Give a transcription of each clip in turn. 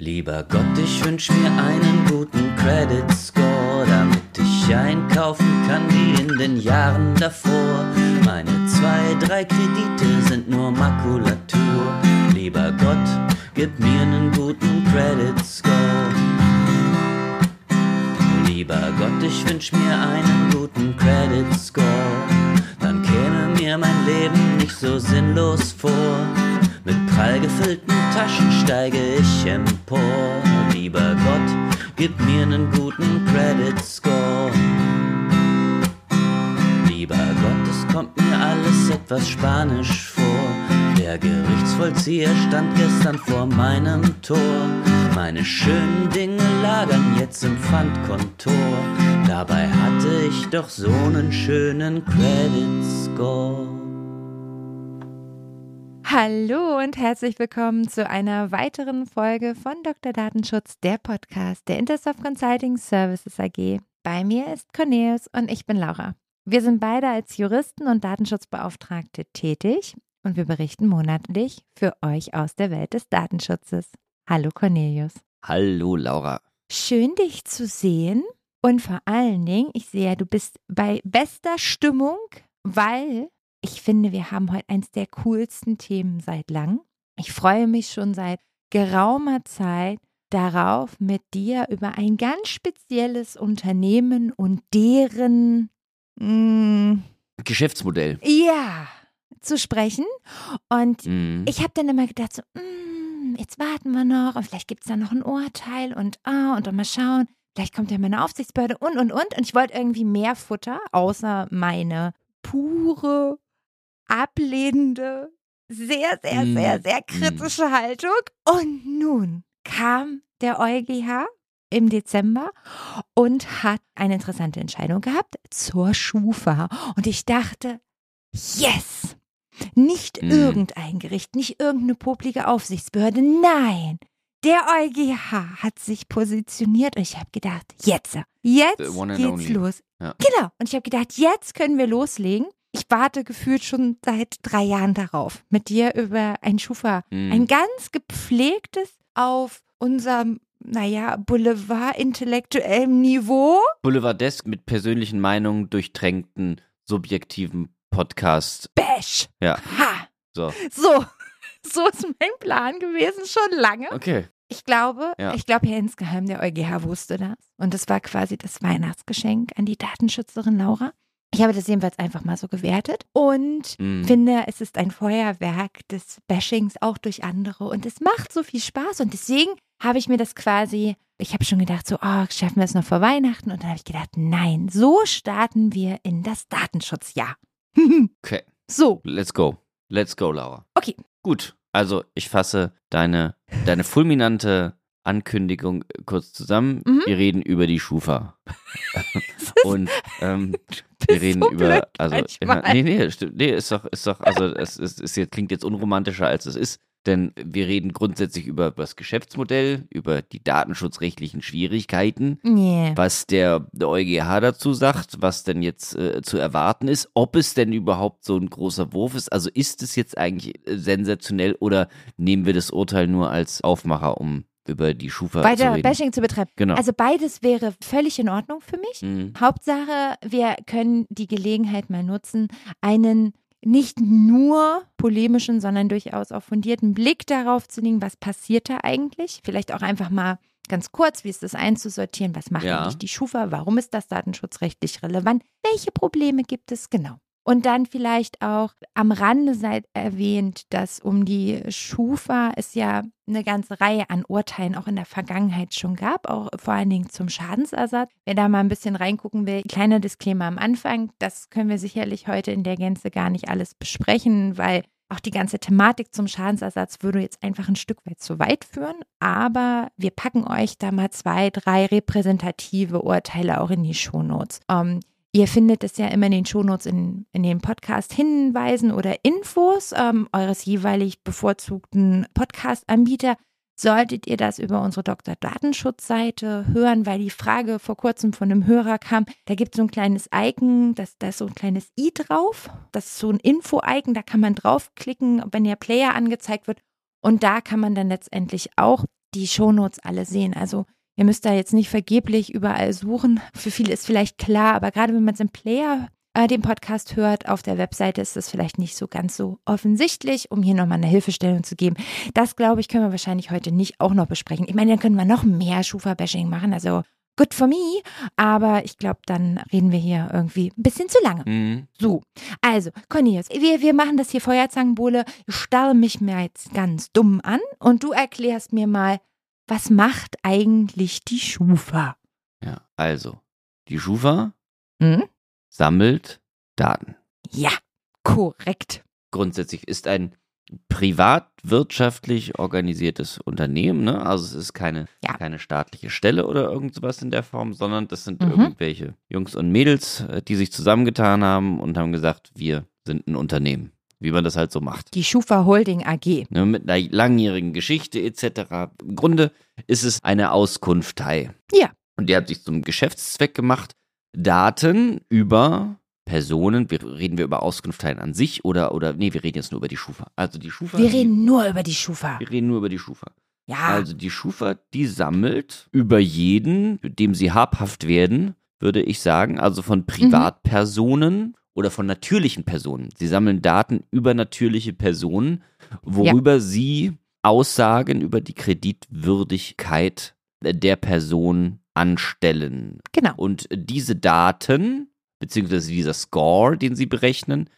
Lieber Gott, ich wünsch mir einen guten Credit Score, damit ich einkaufen kann wie in den Jahren davor. Meine zwei, drei Kredite sind nur Makulatur. Lieber Gott, gib mir einen guten Credit Score. Lieber Gott, ich wünsch mir einen guten Credit Score. Dann käme mir mein Leben nicht so sinnlos vor. Prall gefüllten Taschen steige ich empor. Lieber Gott, gib mir einen guten Credit Score. Lieber Gott, es kommt mir alles etwas spanisch vor. Der Gerichtsvollzieher stand gestern vor meinem Tor. Meine schönen Dinge lagern jetzt im Pfandkontor. Dabei hatte ich doch so einen schönen Credit Score. Hallo und herzlich willkommen zu einer weiteren Folge von Dr. Datenschutz, der Podcast der Intersoft Consulting Services AG. Bei mir ist Cornelius und ich bin Laura. Wir sind beide als Juristen und Datenschutzbeauftragte tätig und wir berichten monatlich für euch aus der Welt des Datenschutzes. Hallo Cornelius. Hallo Laura. Schön dich zu sehen und vor allen Dingen, ich sehe, du bist bei bester Stimmung, weil ich finde, wir haben heute eins der coolsten Themen seit langem. Ich freue mich schon seit geraumer Zeit darauf, mit dir über ein ganz spezielles Unternehmen und deren mh, Geschäftsmodell. ja zu sprechen. Und Mhm. ich habe dann immer gedacht, so, mm, jetzt warten wir noch und vielleicht gibt es da noch ein Urteil und ah, und dann mal schauen. Vielleicht kommt ja meine Aufsichtsbehörde und und und. Und ich wollte irgendwie mehr Futter, außer meine pure, ablehnende, sehr, sehr, Mm, sehr, sehr kritische Haltung. Und nun kam der EuGH im Dezember und hat eine interessante Entscheidung gehabt zur Schufa. Und ich dachte, yes! Nicht Mm. irgendein Gericht, nicht irgendeine poplige Aufsichtsbehörde, nein! Der EuGH hat sich positioniert und ich habe gedacht, jetzt, jetzt geht's only. los. Ja. Genau. Und ich habe gedacht, jetzt können wir loslegen. Ich warte gefühlt schon seit drei Jahren darauf, mit dir über ein Schufa, Mhm. ein ganz gepflegtes auf unserem, naja, Boulevard-intellektuellem Niveau. Boulevardesk mit persönlichen Meinungen durchtränkten, subjektiven Podcast. Bash. Ja. Ha. So. So. So ist mein Plan gewesen, schon lange. Okay. Ich glaube, Ja. ich glaube ja insgeheim, der EuGH wusste das. Und das war quasi das Weihnachtsgeschenk an die Datenschützerin Laura. Ich habe das jedenfalls einfach mal so gewertet und Mhm. finde, es ist ein Feuerwerk des Bashings auch durch andere und es macht so viel Spaß und deswegen habe ich mir das quasi, ich habe schon gedacht, so, oh, schaffen wir es noch vor Weihnachten und dann habe ich gedacht, nein, so starten wir in das Datenschutzjahr. Okay. so, Let's go. Let's go, Laura. Okay. Gut. Also, ich fasse deine, deine fulminante Ankündigung kurz zusammen. Mhm. Wir reden über die Schufa. Und ähm, wir reden so über, also, manchmal. nee, nee, stimmt, nee, ist doch, ist doch, also, es ist, ist jetzt, klingt jetzt unromantischer, als es ist. Denn wir reden grundsätzlich über das Geschäftsmodell, über die datenschutzrechtlichen Schwierigkeiten, Nee. was der, der EuGH dazu sagt, was denn jetzt äh, zu erwarten ist, ob es denn überhaupt so ein großer Wurf ist. Also ist es jetzt eigentlich sensationell oder nehmen wir das Urteil nur als Aufmacher, um über die Schufa zu reden? Bashing zu betreiben. Genau. Also beides wäre völlig in Ordnung für mich. Mhm. Hauptsache, wir können die Gelegenheit mal nutzen, einen nicht nur polemischen, sondern durchaus auch fundierten Blick darauf zu legen, was passiert da eigentlich. Vielleicht auch einfach mal ganz kurz, wie ist das einzusortieren, was macht Ja. eigentlich die Schufa, warum ist das datenschutzrechtlich relevant, welche Probleme gibt es genau. Und dann vielleicht auch am Rande sei erwähnt, dass um die Schufa es ja eine ganze Reihe an Urteilen auch in der Vergangenheit schon gab, auch vor allen Dingen zum Schadensersatz. Wer da mal ein bisschen reingucken will, kleiner Disclaimer am Anfang, das können wir sicherlich heute in der Gänze gar nicht alles besprechen, weil auch die ganze Thematik zum Schadensersatz würde jetzt einfach ein Stück weit zu weit führen. Aber wir packen euch da mal zwei, drei repräsentative Urteile auch in die Shownotes. Ähm, Ihr findet es ja immer in den Shownotes in, in den Podcast-Hinweisen oder Infos ähm, eures jeweilig bevorzugten Podcast-Anbieter. Solltet ihr das über unsere Dr. Datenschutz-Seite hören, weil die Frage vor kurzem von einem Hörer kam, da gibt es so ein kleines Icon, das, da ist so ein kleines i drauf. Das ist so ein Info-Icon, da kann man draufklicken, wenn der Player angezeigt wird. Und da kann man dann letztendlich auch die Shownotes alle sehen. Also ihr müsst da jetzt nicht vergeblich überall suchen. Für viele ist vielleicht klar, aber gerade wenn man es im Player äh, den Podcast hört, auf der Webseite ist das vielleicht nicht so ganz so offensichtlich, um hier nochmal eine Hilfestellung zu geben. Das, glaube ich, können wir wahrscheinlich heute nicht auch noch besprechen. Ich meine, dann können wir noch mehr Schufa-Bashing machen, also good for me, aber ich glaube, dann reden wir hier irgendwie ein bisschen zu lange. Mhm. So, also, Cornelius, wir, wir machen das hier Feuerzangenbowle. Ich starre mich mir jetzt ganz dumm an und du erklärst mir mal, was macht eigentlich die Schufa? Ja, also, die Schufa Hm? sammelt Daten. Ja, korrekt. Grundsätzlich ist ein privatwirtschaftlich organisiertes Unternehmen, ne? Also es ist keine, Ja. keine staatliche Stelle oder irgendwas in der Form, sondern das sind Mhm. irgendwelche Jungs und Mädels, äh, die sich zusammengetan haben und haben gesagt, wir sind ein Unternehmen. Wie man das halt so macht. Die Schufa Holding AG. Ne, mit einer langjährigen Geschichte etc. Im Grunde ist es eine Auskunftei. Ja. Und die hat sich zum Geschäftszweck gemacht, Daten über Personen, wir, reden wir über Auskunfteien an sich oder, oder, nee, wir reden jetzt nur über die Schufa. Also die Schufa. Wir reden nur über die Schufa. wir reden nur über die Schufa. Ja, Also die Schufa, die sammelt über jeden, dem sie habhaft werden, würde ich sagen, also von Privatpersonen oder von natürlichen Personen. Sie sammeln Daten über natürliche Personen, worüber sie Aussagen über die Kreditwürdigkeit der Person anstellen. genau. Und diese Daten, beziehungsweise dieser Score, den sie berechnen,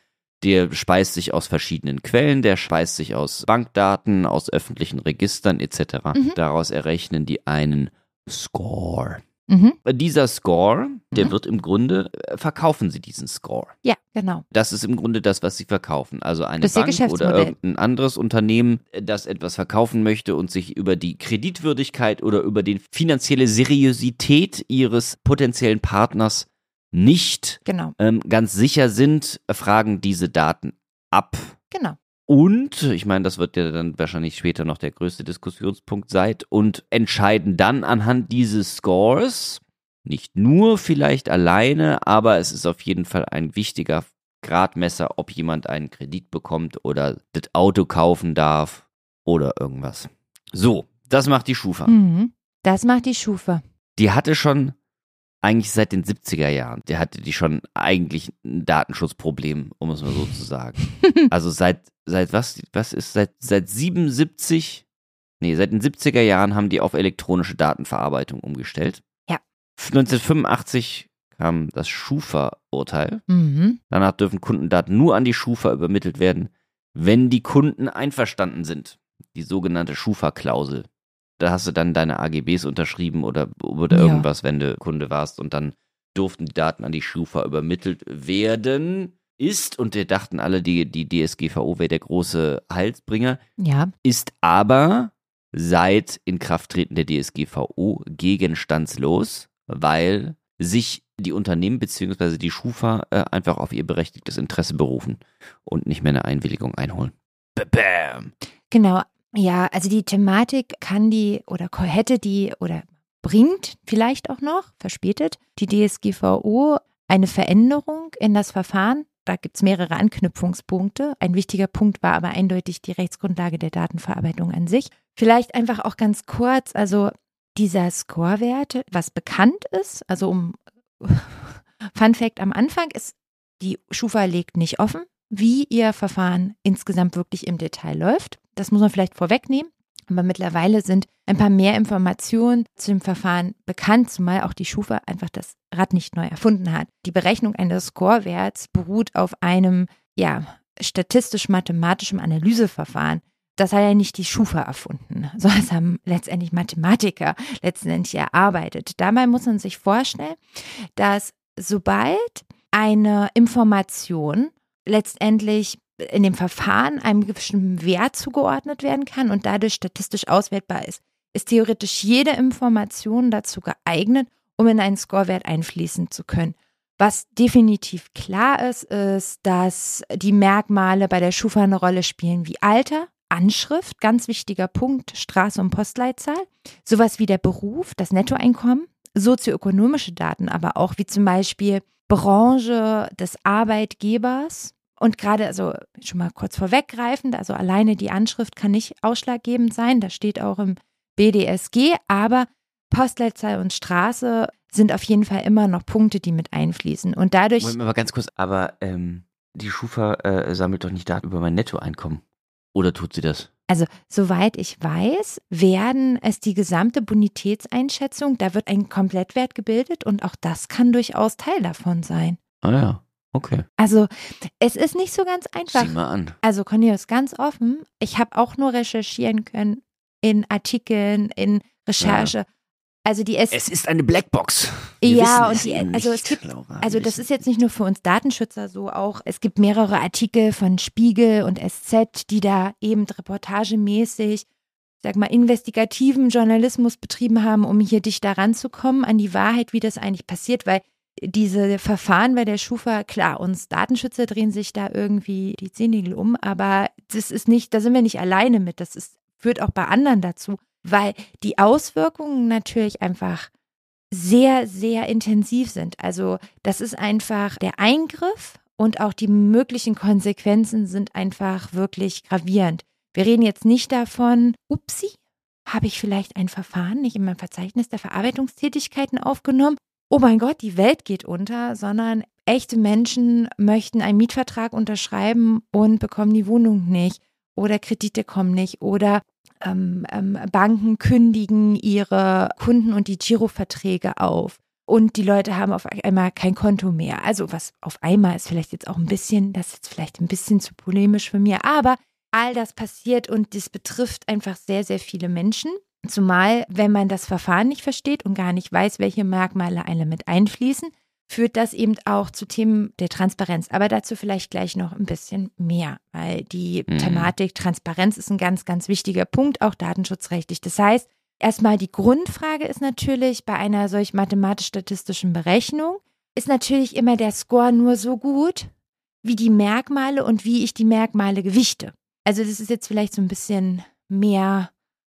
der speist sich aus verschiedenen Quellen, der speist sich aus Bankdaten, aus öffentlichen Registern etc. Mhm. Daraus errechnen die einen Score. Mhm. Dieser Score, der Mhm. wird im Grunde, äh, verkaufen sie diesen Score. Ja, genau. Das ist im Grunde das, was sie verkaufen. Also eine Das Bank oder irgendein anderes Unternehmen, äh, das etwas verkaufen möchte und sich über die Kreditwürdigkeit oder über die finanzielle Seriosität ihres potenziellen Partners nicht Genau. ähm, ganz sicher sind, fragen diese Daten ab. Genau. Und, ich meine, das wird ja dann wahrscheinlich später noch der größte Diskussionspunkt sein, und entscheiden dann anhand dieses Scores, nicht nur vielleicht alleine, aber es ist auf jeden Fall ein wichtiger Gradmesser, ob jemand einen Kredit bekommt oder das Auto kaufen darf oder irgendwas. So, das macht die Schufa. Mhm. Das macht die Schufa. Die hatte schon eigentlich seit den 70er Jahren, der hatte die schon eigentlich ein Datenschutzproblem, um es mal so zu sagen. Also seit, seit was, was ist, seit, seit 77, nee, seit den 70er Jahren haben die auf elektronische Datenverarbeitung umgestellt. Ja. 1985 kam das Schufa-Urteil. Mhm. Danach dürfen Kundendaten nur an die Schufa übermittelt werden, wenn die Kunden einverstanden sind. Die sogenannte Schufa-Klausel. Da hast du dann deine AGBs unterschrieben oder, oder Ja. irgendwas, wenn du Kunde warst und dann durften die Daten an die Schufa übermittelt werden. Ist, und wir dachten alle, die, die DSGVO wäre der große Heilsbringer, Ja. ist aber seit Inkrafttreten der DSGVO gegenstandslos, weil sich die Unternehmen bzw. die Schufa äh, einfach auf ihr berechtigtes Interesse berufen und nicht mehr eine Einwilligung einholen. Bam. Genau. Ja, also die Thematik kann die oder hätte die oder bringt vielleicht auch noch, verspätet, die DSGVO eine Veränderung in das Verfahren. Da gibt es mehrere Anknüpfungspunkte. Ein wichtiger Punkt war aber eindeutig die Rechtsgrundlage der Datenverarbeitung an sich. Vielleicht einfach auch ganz kurz, also dieser Scorewert, was bekannt ist, also um Fun Fact am Anfang ist, die Schufa legt nicht offen, wie ihr Verfahren insgesamt wirklich im Detail läuft. Das muss man vielleicht vorwegnehmen. Aber mittlerweile sind ein paar mehr Informationen zu dem Verfahren bekannt, zumal auch die Schufa einfach das Rad nicht neu erfunden hat. Die Berechnung eines Scorewerts beruht auf einem, ja, statistisch-mathematischem Analyseverfahren. Das hat ja nicht die Schufa erfunden, sondern das haben letztendlich Mathematiker letztendlich erarbeitet. Dabei muss man sich vorstellen, dass sobald eine Information letztendlich in dem Verfahren einem bestimmten Wert zugeordnet werden kann und dadurch statistisch auswertbar ist, ist theoretisch jede Information dazu geeignet, um in einen Scorewert einfließen zu können. Was definitiv klar ist, ist, dass die Merkmale bei der Schufa eine Rolle spielen wie Alter, Anschrift, ganz wichtiger Punkt, Straße und Postleitzahl, sowas wie der Beruf, das Nettoeinkommen, sozioökonomische Daten aber auch, wie zum Beispiel Branche des Arbeitgebers. Und gerade, also schon mal kurz vorweggreifend, also alleine die Anschrift kann nicht ausschlaggebend sein. Da steht auch im BDSG, aber Postleitzahl und Straße sind auf jeden Fall immer noch Punkte, die mit einfließen. Und dadurch. Moment mal ganz kurz, aber ähm, die Schufa äh, sammelt doch nicht Daten über mein Nettoeinkommen. Oder tut sie das? Also, soweit ich weiß, werden es die gesamte Bonitätseinschätzung, da wird ein Komplettwert gebildet und auch das kann durchaus Teil davon sein. Ah ja, okay. Also, es ist nicht so ganz einfach. Sieh mal an. Also, Cornelius, ganz offen, ich habe auch nur recherchieren können in Artikeln, in Recherche. Also die S Es ist eine Blackbox. Wir ja, und es die, also nicht, es gibt, also das ist jetzt nicht nur für uns Datenschützer so, auch es gibt mehrere Artikel von Spiegel und SZ, die da eben reportagemäßig, sag mal, investigativen Journalismus betrieben haben, um hier dicht daran zu kommen, an die Wahrheit, wie das eigentlich passiert, weil diese Verfahren bei der Schufa, klar, uns Datenschützer drehen sich da irgendwie die Zehennägel um, aber das ist nicht, da sind wir nicht alleine mit, das ist, führt auch bei anderen dazu, weil die Auswirkungen natürlich einfach sehr, sehr intensiv sind. Also das ist einfach der Eingriff und auch die möglichen Konsequenzen sind einfach wirklich gravierend. Wir reden jetzt nicht davon, upsi, habe ich vielleicht ein Verfahren nicht in meinem Verzeichnis der Verarbeitungstätigkeiten aufgenommen? Oh mein Gott, die Welt geht unter, sondern echte Menschen möchten einen Mietvertrag unterschreiben und bekommen die Wohnung nicht oder Kredite kommen nicht oder ähm, ähm, Banken kündigen ihre Kunden und die Giroverträge auf. Und die Leute haben auf einmal kein Konto mehr. Also was auf einmal ist vielleicht jetzt auch ein bisschen, das ist jetzt vielleicht ein bisschen zu polemisch für mir, aber all das passiert und das betrifft einfach sehr, sehr viele Menschen. Zumal, wenn man das Verfahren nicht versteht und gar nicht weiß, welche Merkmale alle mit einfließen, führt das eben auch zu Themen der Transparenz. Aber dazu vielleicht gleich noch ein bisschen mehr, weil die Mhm. Thematik Transparenz ist ein ganz, ganz wichtiger Punkt, auch datenschutzrechtlich. Das heißt, erstmal die Grundfrage ist natürlich bei einer solch mathematisch-statistischen Berechnung, ist natürlich immer der Score nur so gut, wie die Merkmale und wie ich die Merkmale gewichte. Also das ist jetzt vielleicht so ein bisschen mehr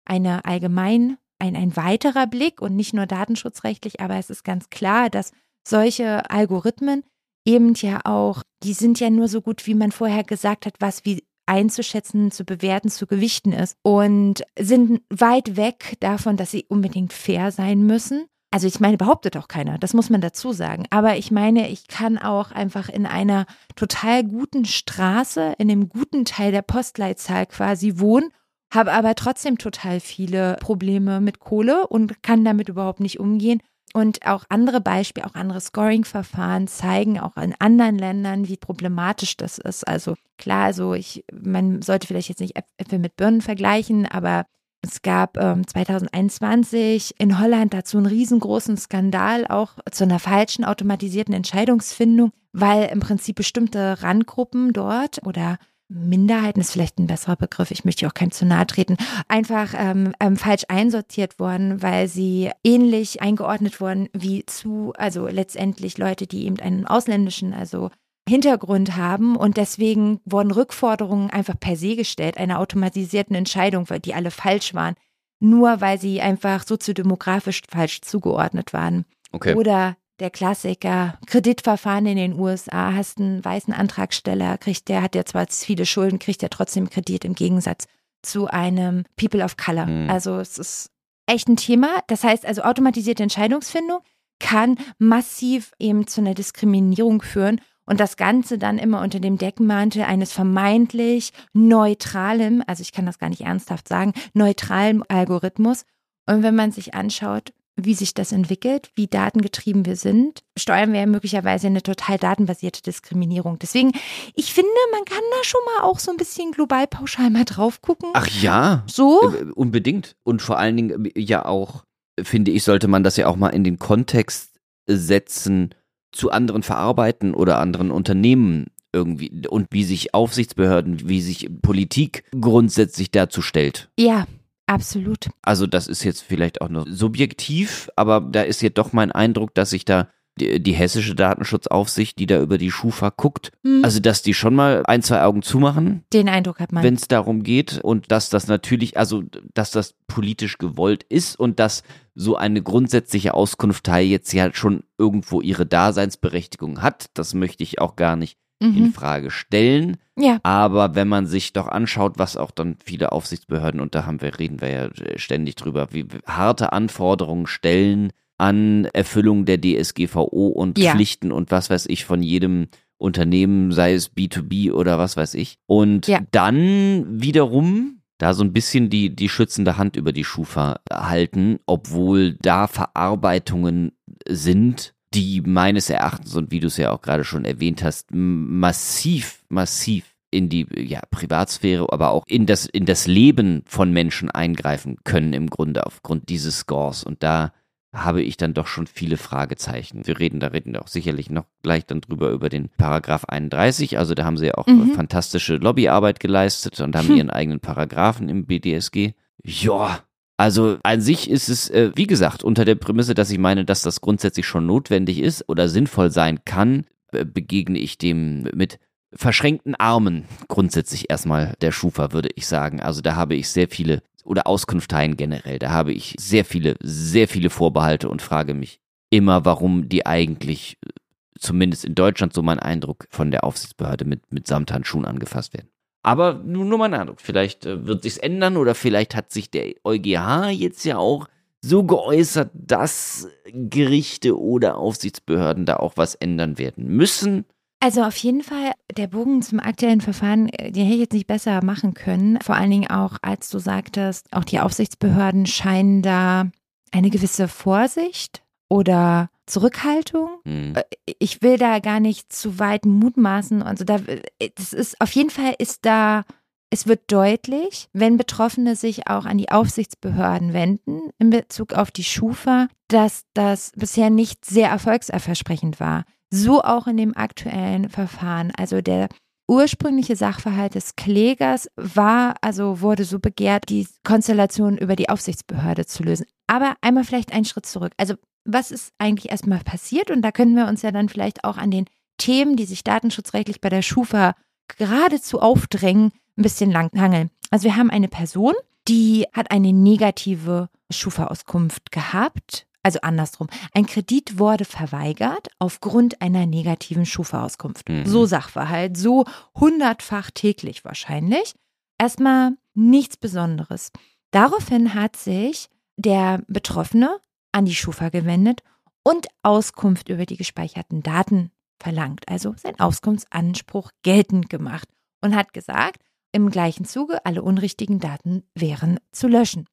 eine allgemein, ein, ein weiterer Blick und nicht nur datenschutzrechtlich, aber es ist ganz klar, dass solche Algorithmen eben ja auch, die sind ja nur so gut, wie man vorher gesagt hat, was wie einzuschätzen, zu bewerten, zu gewichten ist und sind weit weg davon, dass sie unbedingt fair sein müssen. Also ich meine, behauptet auch keiner, das muss man dazu sagen. Aber ich meine, ich kann auch einfach in einer total guten Straße, in einem guten Teil der Postleitzahl quasi wohnen, habe aber trotzdem total viele Probleme mit Kohle und kann damit überhaupt nicht umgehen. Und auch andere Beispiele, auch andere Scoring-Verfahren zeigen auch in anderen Ländern, wie problematisch das ist. Also klar, also ich, man sollte vielleicht jetzt nicht Äpfel mit Birnen vergleichen, aber es gab ähm, 2021 in Holland dazu einen riesengroßen Skandal, auch zu einer falschen automatisierten Entscheidungsfindung, weil im Prinzip bestimmte Randgruppen dort oder Minderheiten ist vielleicht ein besserer Begriff, ich möchte auch keinem zu nahe treten, einfach ähm, ähm, falsch einsortiert worden, weil sie ähnlich eingeordnet wurden wie zu, also letztendlich Leute, die eben einen ausländischen, also Hintergrund haben und deswegen wurden Rückforderungen einfach per se gestellt, einer automatisierten Entscheidung, weil die alle falsch waren, nur weil sie einfach soziodemografisch falsch zugeordnet waren. Okay. Oder der Klassiker, Kreditverfahren in den USA, hast einen weißen Antragsteller, kriegt der, hat der zwar viele Schulden, kriegt der trotzdem Kredit im Gegensatz zu einem People of Color. Mhm. Also es ist echt ein Thema. Das heißt also automatisierte Entscheidungsfindung kann massiv eben zu einer Diskriminierung führen und das Ganze dann immer unter dem Deckmantel eines vermeintlich neutralen, also ich kann das gar nicht ernsthaft sagen, neutralen Algorithmus. Und wenn man sich anschaut, wie sich das entwickelt, wie datengetrieben wir sind, steuern wir ja möglicherweise eine total datenbasierte Diskriminierung. Deswegen, ich finde, man kann da schon mal auch so ein bisschen global pauschal mal drauf gucken. Ach ja, so? äh, unbedingt. Und vor allen Dingen äh, ja auch, finde ich, sollte man das ja auch mal in den Kontext setzen zu anderen Verarbeiten oder anderen Unternehmen irgendwie und wie sich Aufsichtsbehörden, wie sich Politik grundsätzlich dazu stellt. Ja, absolut. Also das ist jetzt vielleicht auch nur subjektiv, aber da ist jetzt doch mein Eindruck, dass sich da die, die hessische Datenschutzaufsicht, die da über die Schufa guckt, Hm, also dass die schon mal ein, zwei Augen zumachen, den Eindruck hat man. wenn es darum geht und dass das natürlich, also dass das politisch gewollt ist und dass so eine grundsätzliche Auskunftei jetzt ja schon irgendwo ihre Daseinsberechtigung hat, das möchte ich auch gar nicht Mhm. in Frage stellen. Ja. Aber wenn man sich doch anschaut, was auch dann viele Aufsichtsbehörden, und da haben wir, reden wir ja ständig drüber, wie harte Anforderungen stellen an Erfüllung der DSGVO und Ja. Pflichten und was weiß ich von jedem Unternehmen, sei es B2B oder was weiß ich. Und Ja. dann wiederum da so ein bisschen die, die schützende Hand über die Schufa halten, obwohl da Verarbeitungen sind, die meines Erachtens und wie du es ja auch gerade schon erwähnt hast, massiv, massiv in die ja, Privatsphäre, aber auch in das, in das Leben von Menschen eingreifen können im Grunde aufgrund dieses Scores. Und da habe ich dann doch schon viele Fragezeichen. Wir reden, da reden wir auch sicherlich noch gleich dann drüber über den Paragraph 31. Also da haben sie ja auch Mhm. fantastische Lobbyarbeit geleistet und haben Hm. ihren eigenen Paragraphen im BDSG. Ja, also an sich ist es, äh, wie gesagt, unter der Prämisse, dass ich meine, dass das grundsätzlich schon notwendig ist oder sinnvoll sein kann, äh, begegne ich dem mit verschränkten Armen grundsätzlich erstmal der Schufa, würde ich sagen. Also da habe ich sehr viele, oder Auskunfteien generell, da habe ich sehr viele, sehr viele Vorbehalte und frage mich immer, warum die eigentlich, äh, zumindest in Deutschland so mein Eindruck, von der Aufsichtsbehörde mit, mit Samthandschuhen angefasst werden. Aber nur, nur mein Eindruck. Vielleicht äh, wird sich's ändern oder vielleicht hat sich der EuGH jetzt ja auch so geäußert, dass Gerichte oder Aufsichtsbehörden da auch was ändern werden müssen. Also auf jeden Fall, der Bogen zum aktuellen Verfahren, äh, den hätte ich jetzt nicht besser machen können. Vor allen Dingen auch, als du sagtest, auch die Aufsichtsbehörden scheinen da eine gewisse Vorsicht oder Zurückhaltung. Hm. Ich will da gar nicht zu weit mutmaßen. Also da, äh, das ist auf jeden Fall ist da, es wird deutlich, wenn Betroffene sich auch an die Aufsichtsbehörden wenden in Bezug auf die Schufa, dass das bisher nicht sehr erfolgsversprechend war. So auch in dem aktuellen Verfahren. Also der ursprüngliche Sachverhalt des Klägers war, also wurde so begehrt, die Konstellation über die Aufsichtsbehörde zu lösen. Aber einmal vielleicht einen Schritt zurück. Also was ist eigentlich erstmal passiert? Und da können wir uns ja dann vielleicht auch an den Themen, die sich datenschutzrechtlich bei der Schufa geradezu aufdrängen, ein bisschen langhangeln. Also wir haben eine Person, die hat eine negative Schufa-Auskunft gehabt. Also andersrum. Ein Kredit wurde verweigert aufgrund einer negativen Schufa-Auskunft. Mhm. So Sachverhalt, so hundertfach täglich wahrscheinlich. Erstmal nichts Besonderes. Daraufhin hat sich der Betroffene an die Schufa gewendet und Auskunft über die gespeicherten Daten verlangt, also sein Auskunftsanspruch geltend gemacht und hat gesagt, im gleichen Zuge alle unrichtigen Daten wären zu löschen.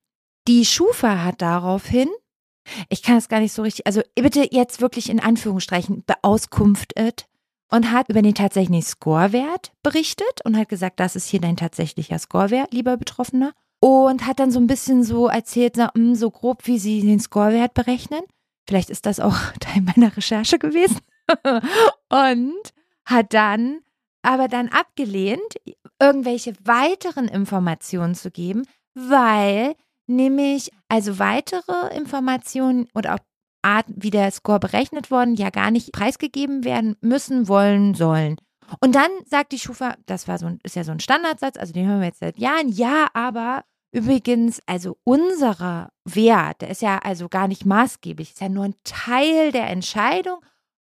Die Schufa hat daraufhin, ich kann es gar nicht so richtig, also bitte jetzt wirklich in Anführungsstrichen beauskunftet und hat über den tatsächlichen Scorewert berichtet und hat gesagt, das ist hier dein tatsächlicher Scorewert, lieber Betroffener. Und hat dann so ein bisschen so erzählt, so, mm, so grob, wie sie den Scorewert berechnen. Vielleicht ist das auch Teil meiner Recherche gewesen. und hat dann aber dann abgelehnt, irgendwelche weiteren Informationen zu geben, weil nämlich also weitere Informationen oder auch Arten, wie der Score berechnet worden, ja gar nicht preisgegeben werden müssen, wollen, sollen. Und dann sagt die Schufa, das war so ein, ist ja so ein Standardsatz, also den hören wir jetzt seit Jahren, ja, aber übrigens, also unserer Wert, der ist ja also gar nicht maßgeblich, ist ja nur ein Teil der Entscheidung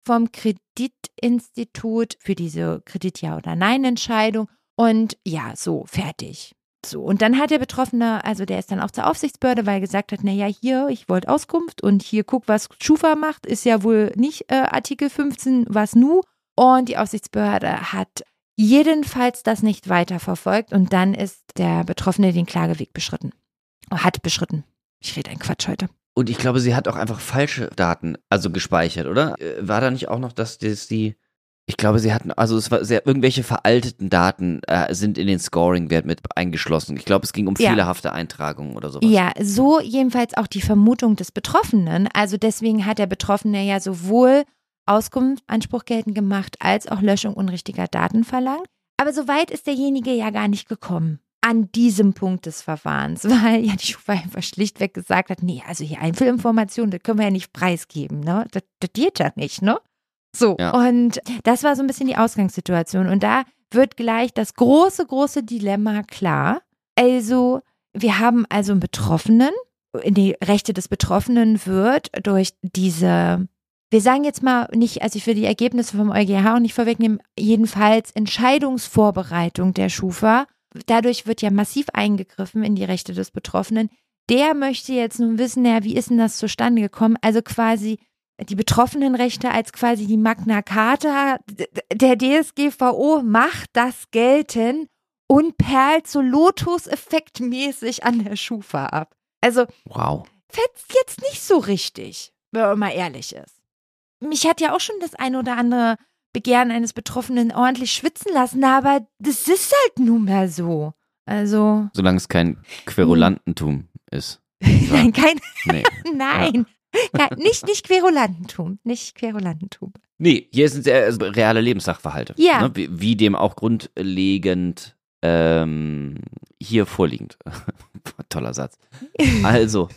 vom Kreditinstitut für diese Kredit-Ja- oder Nein-Entscheidung. Und ja, so, fertig. So, und dann hat der Betroffene, also der ist dann auch zur Aufsichtsbehörde, weil er gesagt hat, naja, hier, ich wollte Auskunft und hier guck, was Schufa macht, ist ja wohl nicht äh, Artikel 15, was nu. Und die Aufsichtsbehörde hat jedenfalls das nicht weiterverfolgt und dann ist der Betroffene den Klageweg beschritten. Hat beschritten. Ich rede ein Quatsch heute. Und ich glaube, sie hat auch einfach falsche Daten, also gespeichert, oder? Äh, War da nicht auch noch, dass das die, ich glaube, sie hatten, also es war sehr, irgendwelche veralteten Daten äh, sind in den Scoring-Wert mit eingeschlossen. Ich glaube, es ging um Ja. fehlerhafte Eintragungen oder sowas. Ja, so jedenfalls auch die Vermutung des Betroffenen. Also deswegen hat der Betroffene ja sowohl Auskunftsanspruch geltend gemacht als auch Löschung unrichtiger Daten verlangt. Aber so weit ist derjenige ja gar nicht gekommen an diesem Punkt des Verfahrens, weil ja die Schufa einfach schlichtweg gesagt hat, nee, also hier Einzelinformationen, das können wir ja nicht preisgeben, ne? Das, das geht ja nicht, ne? So, Ja. und das war so ein bisschen die Ausgangssituation. Und da wird gleich das große, große Dilemma klar. Also, wir haben also einen Betroffenen, die Rechte des Betroffenen wird durch diese wir sagen jetzt mal nicht, also ich will die Ergebnisse vom EuGH auch nicht vorwegnehmen, jedenfalls Entscheidungsvorbereitung der Schufa. Dadurch wird ja massiv eingegriffen in die Rechte des Betroffenen. Der möchte jetzt nun wissen, ja, wie ist denn das zustande gekommen? Also quasi die Betroffenenrechte als quasi die Magna Carta der DSGVO macht das gelten und perlt so Lotus-Effektmäßig an der Schufa ab. Also, wow. fetzt jetzt nicht so richtig, wenn man mal ehrlich ist. Mich hat ja auch schon das eine oder andere Begehren eines Betroffenen ordentlich schwitzen lassen, aber das ist halt nun mal so. Also. Solange es kein Querulantentum ist. Nein, kein. Nee. Nein. Ja. nicht, nicht Querulantentum. Nicht Querulantentum. Nee, hier sind sehr also, reale Lebenssachverhalte. Ja. Ne? Wie, wie, dem auch grundlegend ähm, hier vorliegend. Toller Satz. Also.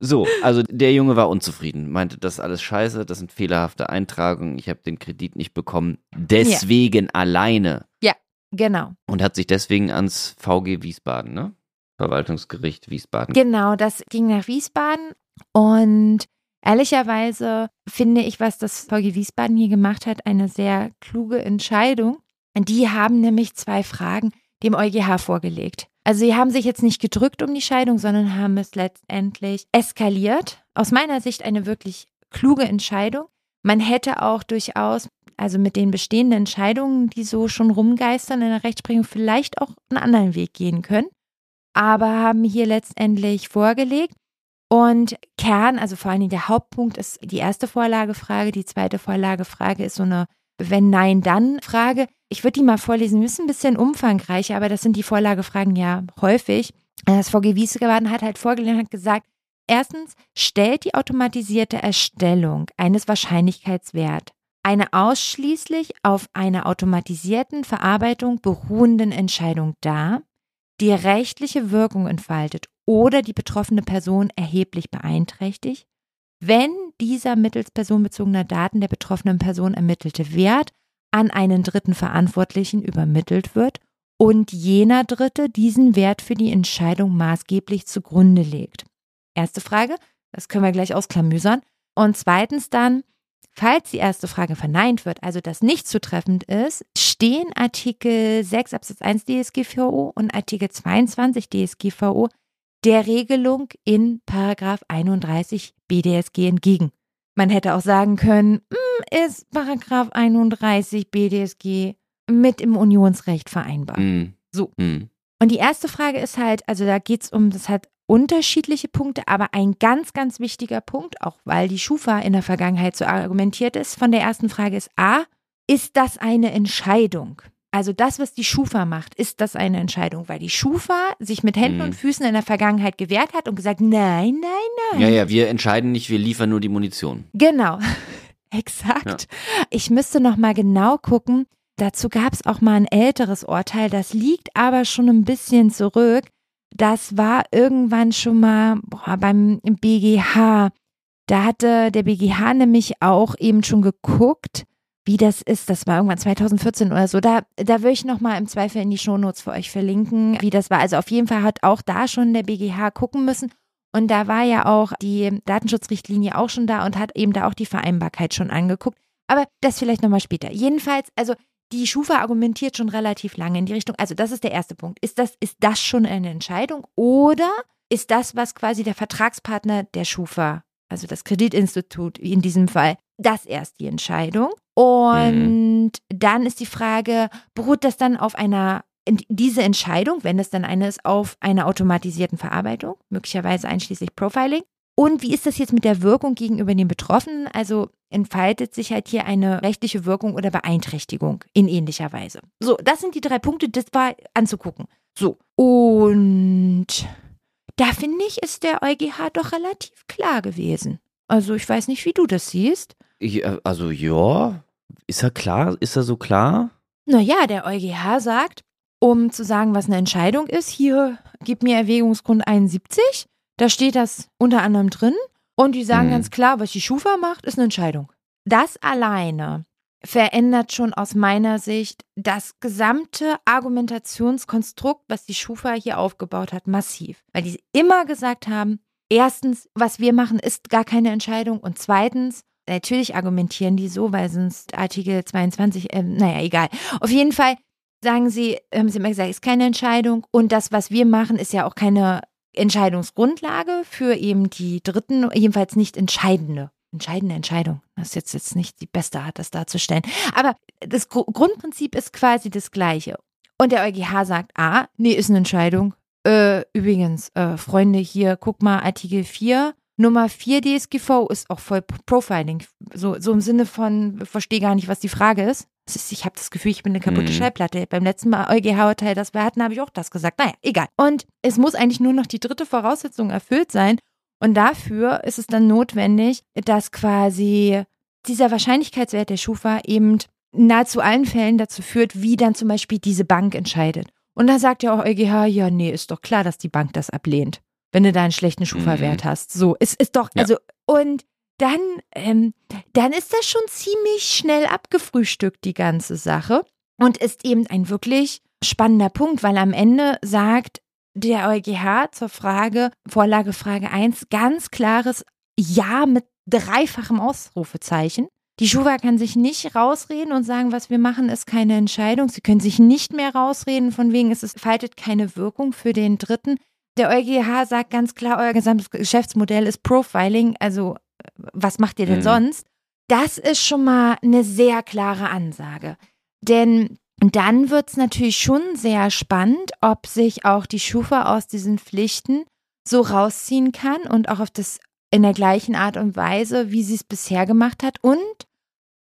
So, also der Junge war unzufrieden, meinte, das ist alles scheiße, das sind fehlerhafte Eintragungen, ich habe den Kredit nicht bekommen, deswegen ja. alleine. Ja, genau. Und hat sich deswegen ans VG Wiesbaden, ne? Verwaltungsgericht Wiesbaden. Genau, das ging nach Wiesbaden und ehrlicherweise finde ich, was das VG Wiesbaden hier gemacht hat, eine sehr kluge Entscheidung. Die haben nämlich zwei Fragen dem EuGH vorgelegt. Also sie haben sich jetzt nicht gedrückt um die Scheidung, sondern haben es letztendlich eskaliert. Aus meiner Sicht eine wirklich kluge Entscheidung. Man hätte auch durchaus, also mit den bestehenden Entscheidungen, die so schon rumgeistern in der Rechtsprechung, vielleicht auch einen anderen Weg gehen können. Aber haben hier letztendlich vorgelegt. Und Kern, also vor allen Dingen der Hauptpunkt ist die erste Vorlagefrage. Die zweite Vorlagefrage ist so eine wenn nein, dann Frage. Ich würde die mal vorlesen, ist ein bisschen umfangreicher, aber das sind die Vorlagefragen ja häufig. Das VG Wiesbaden hat halt vorgelegt und hat gesagt, erstens stellt die automatisierte Erstellung eines Wahrscheinlichkeitswert eine ausschließlich auf einer automatisierten Verarbeitung beruhenden Entscheidung dar, die rechtliche Wirkung entfaltet oder die betroffene Person erheblich beeinträchtigt, wenn dieser mittels personenbezogener Daten der betroffenen Person ermittelte Wert an einen dritten Verantwortlichen übermittelt wird und jener Dritte diesen Wert für die Entscheidung maßgeblich zugrunde legt. Erste Frage, das können wir gleich ausklamüsern. Und zweitens dann, falls die erste Frage verneint wird, also das nicht zutreffend ist, stehen Artikel 6 Absatz 1 DSGVO und Artikel 22 DSGVO der Regelung in Paragraph 31 BDSG entgegen. Man hätte auch sagen können, hm, ist Paragraph 31 BDSG mit im Unionsrecht vereinbar. Mm. So. Mm. Und die erste Frage ist halt, also da geht es um, das hat unterschiedliche Punkte, aber ein ganz, ganz wichtiger Punkt, auch weil die Schufa in der Vergangenheit so argumentiert ist, von der ersten Frage ist A, ist das eine Entscheidung? Also das, was die Schufa macht, ist das eine Entscheidung, weil die Schufa sich mit Händen mhm. und Füßen in der Vergangenheit gewehrt hat und gesagt, nein, nein, nein. Ja, ja, wir entscheiden nicht, wir liefern nur die Munition. Genau, exakt. Ja. Ich müsste noch mal genau gucken. Dazu gab es auch mal ein älteres Urteil, das liegt aber schon ein bisschen zurück. Das war irgendwann schon mal boah, beim BGH. Da hatte der BGH nämlich auch eben schon geguckt, wie das ist. Das war irgendwann 2014 oder so. Da, da würde ich nochmal im Zweifel in die Shownotes für euch verlinken, wie das war. Also auf jeden Fall hat auch da schon der BGH gucken müssen. Und da war ja auch die Datenschutzrichtlinie auch schon da und hat eben da auch die Vereinbarkeit schon angeguckt. Aber das vielleicht nochmal später. Jedenfalls, also die Schufa argumentiert schon relativ lange in die Richtung. Also das ist der erste Punkt. Ist das, ist das schon eine Entscheidung oder ist das, was quasi der Vertragspartner der Schufa, also das Kreditinstitut in diesem Fall, das erst die Entscheidung? Und mhm. dann ist die Frage, beruht das dann auf einer, diese Entscheidung, wenn es dann eine ist, auf einer automatisierten Verarbeitung, möglicherweise einschließlich Profiling? Und wie ist das jetzt mit der Wirkung gegenüber den Betroffenen? Also entfaltet sich halt hier eine rechtliche Wirkung oder Beeinträchtigung in ähnlicher Weise. So, das sind die drei Punkte, das war anzugucken. So, und da finde ich, ist der EuGH doch relativ klar gewesen. Also ich weiß nicht, wie du das siehst. Ja, also ja, ist er klar? Ist er so klar? Naja, der EuGH sagt, um zu sagen, was eine Entscheidung ist, hier gib mir Erwägungsgrund 71. Da steht das unter anderem drin. Und die sagen hm. ganz klar, was die Schufa macht, ist eine Entscheidung. Das alleine verändert schon aus meiner Sicht das gesamte Argumentationskonstrukt, was die Schufa hier aufgebaut hat, massiv. Weil die immer gesagt haben, erstens, was wir machen, ist gar keine Entscheidung. Und zweitens, natürlich argumentieren die so, weil sonst Artikel 22, äh, naja, egal. Auf jeden Fall sagen sie, haben sie immer gesagt, ist keine Entscheidung. Und das, was wir machen, ist ja auch keine Entscheidungsgrundlage für eben die dritten, jedenfalls nicht entscheidende. Entscheidende Entscheidung. Das ist jetzt, jetzt nicht die beste Art, das darzustellen. Aber das Gru Grundprinzip ist quasi das gleiche. Und der EuGH sagt, ah, nee, ist eine Entscheidung. Äh, übrigens, äh, Freunde, hier, guck mal, Artikel 4, Nummer 4 DSGV ist auch voll Profiling. So, so im Sinne von, verstehe gar nicht, was die Frage ist. ist ich habe das Gefühl, ich bin eine kaputte mhm. Schallplatte. Beim letzten Mal EuGH-Urteil, das wir hatten, habe ich auch das gesagt. Naja, egal. Und es muss eigentlich nur noch die dritte Voraussetzung erfüllt sein. Und dafür ist es dann notwendig, dass quasi dieser Wahrscheinlichkeitswert der Schufa eben nahezu allen Fällen dazu führt, wie dann zum Beispiel diese Bank entscheidet. Und da sagt ja auch EuGH, ja, nee, ist doch klar, dass die Bank das ablehnt, wenn du da einen schlechten Schufa-Wert mhm. hast. So, es ist doch, ja. also, und dann, ähm, dann ist das schon ziemlich schnell abgefrühstückt, die ganze Sache. Und ist eben ein wirklich spannender Punkt, weil am Ende sagt der EuGH zur Frage, Vorlage Frage 1, ganz klares Ja mit dreifachem Ausrufezeichen. Die Schufa kann sich nicht rausreden und sagen, was wir machen, ist keine Entscheidung. Sie können sich nicht mehr rausreden, von wegen es faltet keine Wirkung für den Dritten. Der EuGH sagt ganz klar, euer gesamtes Geschäftsmodell ist Profiling, also was macht ihr denn mhm. sonst? Das ist schon mal eine sehr klare Ansage. Denn dann wird es natürlich schon sehr spannend, ob sich auch die Schufa aus diesen Pflichten so rausziehen kann und auch auf das in der gleichen Art und Weise, wie sie es bisher gemacht hat. Und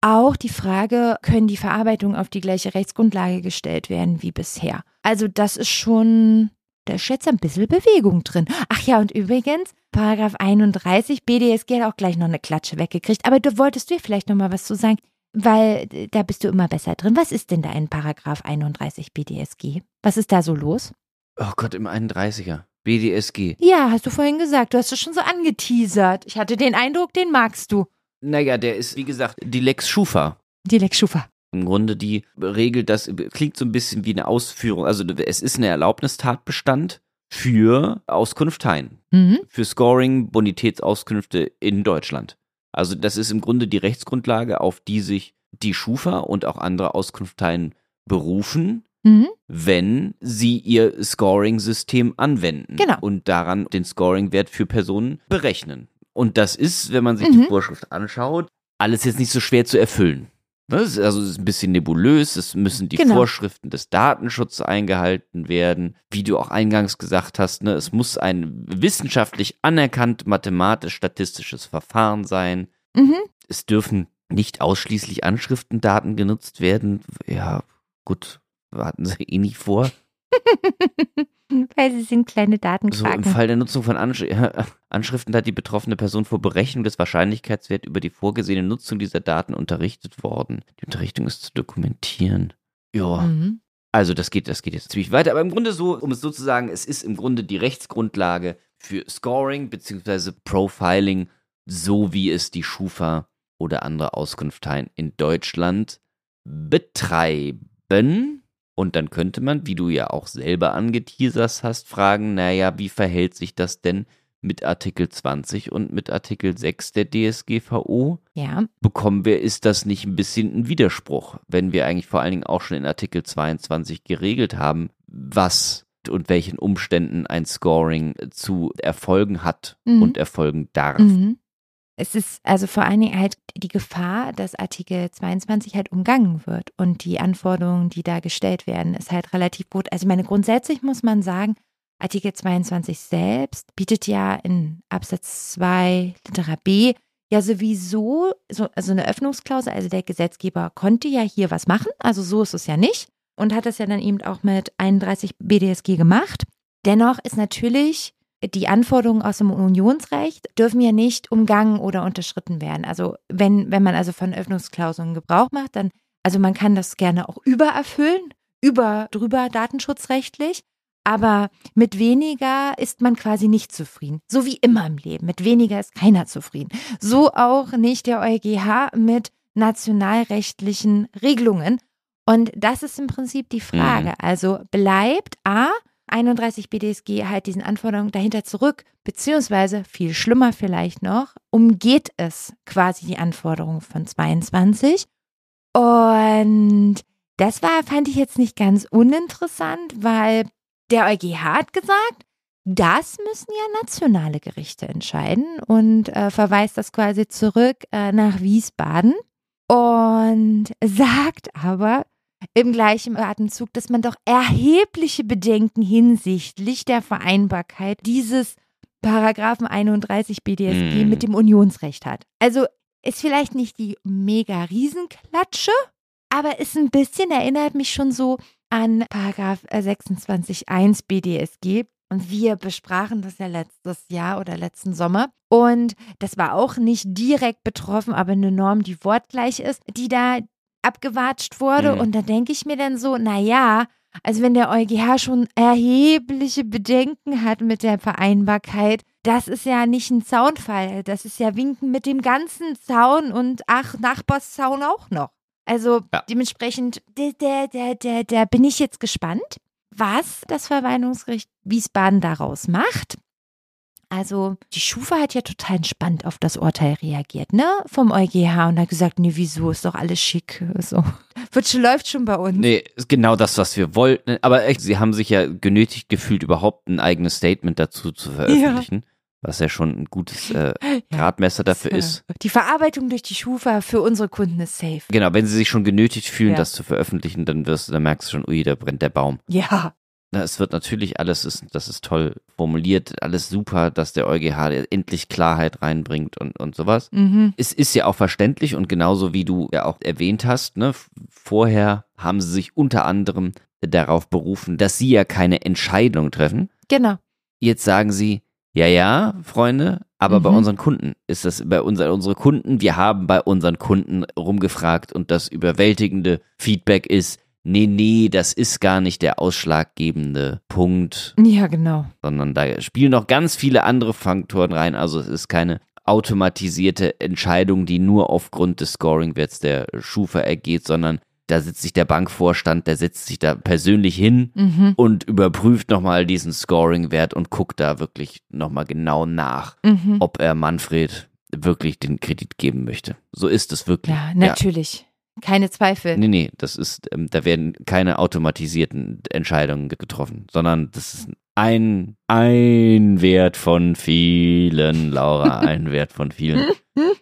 auch die Frage, können die Verarbeitungen auf die gleiche Rechtsgrundlage gestellt werden wie bisher? Also das ist schon, da ist jetzt ein bisschen Bewegung drin. Ach ja, und übrigens, Paragraph 31 BDSG hat auch gleich noch eine Klatsche weggekriegt. Aber du wolltest dir vielleicht noch mal was zu sagen, weil da bist du immer besser drin. Was ist denn da in Paragraph 31 BDSG? Was ist da so los? Oh Gott, im 31er. BDSG. Ja, hast du vorhin gesagt. Du hast es schon so angeteasert. Ich hatte den Eindruck, den magst du. Naja, der ist, wie gesagt, die Lex Schufa. Die Lex Schufa. Im Grunde die regelt das, klingt so ein bisschen wie eine Ausführung. Also es ist eine Erlaubnistatbestand für Auskunfteien. Mhm. Für Scoring, Bonitätsauskünfte in Deutschland. Also das ist im Grunde die Rechtsgrundlage, auf die sich die Schufa und auch andere Auskunfteien berufen, mhm. wenn sie ihr Scoring-System anwenden genau. und daran den Scoring-Wert für Personen berechnen. Und das ist, wenn man sich mhm. die Vorschrift anschaut, alles jetzt nicht so schwer zu erfüllen. Ne, ist also es ist ein bisschen nebulös, es müssen die genau. Vorschriften des Datenschutzes eingehalten werden. Wie du auch eingangs gesagt hast, ne, es muss ein wissenschaftlich anerkannt mathematisch-statistisches Verfahren sein. Mhm. Es dürfen nicht ausschließlich Anschriftendaten genutzt werden. Ja, gut, warten sie eh nicht vor. Weil sie sind kleine Datenkraken. So, Im Fall der Nutzung von Ansch Anschriften hat die betroffene Person vor Berechnung des Wahrscheinlichkeitswerts über die vorgesehene Nutzung dieser Daten unterrichtet worden. Die Unterrichtung ist zu dokumentieren. Ja. Mhm. Also das geht, das geht jetzt ziemlich weiter. Aber im Grunde so, um es so zu sagen, es ist im Grunde die Rechtsgrundlage für Scoring bzw. Profiling, so wie es die Schufa oder andere Auskunfteien in Deutschland betreiben. Und dann könnte man, wie du ja auch selber angeteasert hast, fragen, naja, wie verhält sich das denn mit Artikel 20 und mit Artikel 6 der DSGVO? Ja. Bekommen wir, ist das nicht ein bisschen ein Widerspruch, wenn wir eigentlich vor allen Dingen auch schon in Artikel 22 geregelt haben, was und welchen Umständen ein Scoring zu erfolgen hat mhm. und erfolgen darf. Mhm. Es ist also vor allen Dingen halt die Gefahr, dass Artikel 22 halt umgangen wird und die Anforderungen, die da gestellt werden, ist halt relativ gut. Also ich meine, grundsätzlich muss man sagen, Artikel 22 selbst bietet ja in Absatz 2 Litera B ja sowieso so also eine Öffnungsklausel, also der Gesetzgeber konnte ja hier was machen, also so ist es ja nicht und hat das ja dann eben auch mit 31 BDSG gemacht. Dennoch ist natürlich die Anforderungen aus dem Unionsrecht dürfen ja nicht umgangen oder unterschritten werden. Also wenn, wenn man also von Öffnungsklauseln Gebrauch macht, dann, also man kann das gerne auch übererfüllen, über drüber datenschutzrechtlich. Aber mit weniger ist man quasi nicht zufrieden. So wie immer im Leben. Mit weniger ist keiner zufrieden. So auch nicht der EuGH mit nationalrechtlichen Regelungen. Und das ist im Prinzip die Frage. Mhm. Also bleibt A, 31 BDSG halt diesen Anforderungen dahinter zurück, beziehungsweise viel schlimmer vielleicht noch, umgeht es quasi die Anforderungen von 22. Und das war, fand ich jetzt nicht ganz uninteressant, weil der EuGH hat gesagt, das müssen ja nationale Gerichte entscheiden und äh, verweist das quasi zurück äh, nach Wiesbaden und sagt aber im gleichen Atemzug, dass man doch erhebliche Bedenken hinsichtlich der Vereinbarkeit dieses Paragraphen 31 BDSG Mm. mit dem Unionsrecht hat. Also ist vielleicht nicht die mega Riesenklatsche, aber ist ein bisschen, erinnert mich schon so an Paragraph äh, 26.1 BDSG. Und wir besprachen das ja letztes Jahr oder letzten Sommer. Und das war auch nicht direkt betroffen, aber eine Norm, die wortgleich ist, die da abgewatscht wurde. Mhm. Und da denke ich mir dann so, naja, also wenn der EuGH schon erhebliche Bedenken hat mit der Vereinbarkeit, das ist ja nicht ein Zaunfall. Das ist ja Winken mit dem ganzen Zaun und ach, Nachbarszaun auch noch. Also Ja. dementsprechend, der, der, der, der, der bin ich jetzt gespannt, was das Verwaltungsgericht Wiesbaden daraus macht. Also die Schufa hat ja total entspannt auf das Urteil reagiert, ne? Vom EuGH und hat gesagt, nee, wieso, ist doch alles schick. So. Wird schon, läuft schon bei uns. Nee, ist genau das, was wir wollten. Aber echt, sie haben sich ja genötigt gefühlt, überhaupt ein eigenes Statement dazu zu veröffentlichen. Was ja schon ein gutes äh, Gradmesser dafür ist. Die Verarbeitung durch die Schufa für unsere Kunden ist safe. Genau, wenn sie sich schon genötigt fühlen, Ja. das zu veröffentlichen, dann wirst du, dann merkst du schon, ui, da brennt der Baum. Ja. Na, es wird natürlich alles, ist, das ist toll formuliert, alles super, dass der EuGH endlich Klarheit reinbringt und, und sowas. Mhm. Es ist ja auch verständlich und genauso wie du ja auch erwähnt hast, ne, vorher haben sie sich unter anderem darauf berufen, dass sie ja keine Entscheidung treffen. Genau. Jetzt sagen sie, ja, ja, Freunde, aber bei Mhm. unseren Kunden ist das bei unser, unsere Kunden, wir haben bei unseren Kunden rumgefragt und das überwältigende Feedback ist, nee, nee, das ist gar nicht der ausschlaggebende Punkt, Ja, genau. sondern da spielen noch ganz viele andere Faktoren rein. Also es ist keine automatisierte Entscheidung, die nur aufgrund des Scoring-Werts der Schufa ergeht, sondern da sitzt sich der Bankvorstand, der setzt sich da persönlich hin Mhm. und überprüft nochmal diesen Scoring-Wert und guckt da wirklich nochmal genau nach, Mhm. ob er Manfred wirklich den Kredit geben möchte. So ist es wirklich. Ja, natürlich. Keine Zweifel. Nee, nee, das ist, ähm, da werden keine automatisierten Entscheidungen ge- getroffen, sondern das ist ein, ein Wert von vielen, Laura, ein Wert von vielen.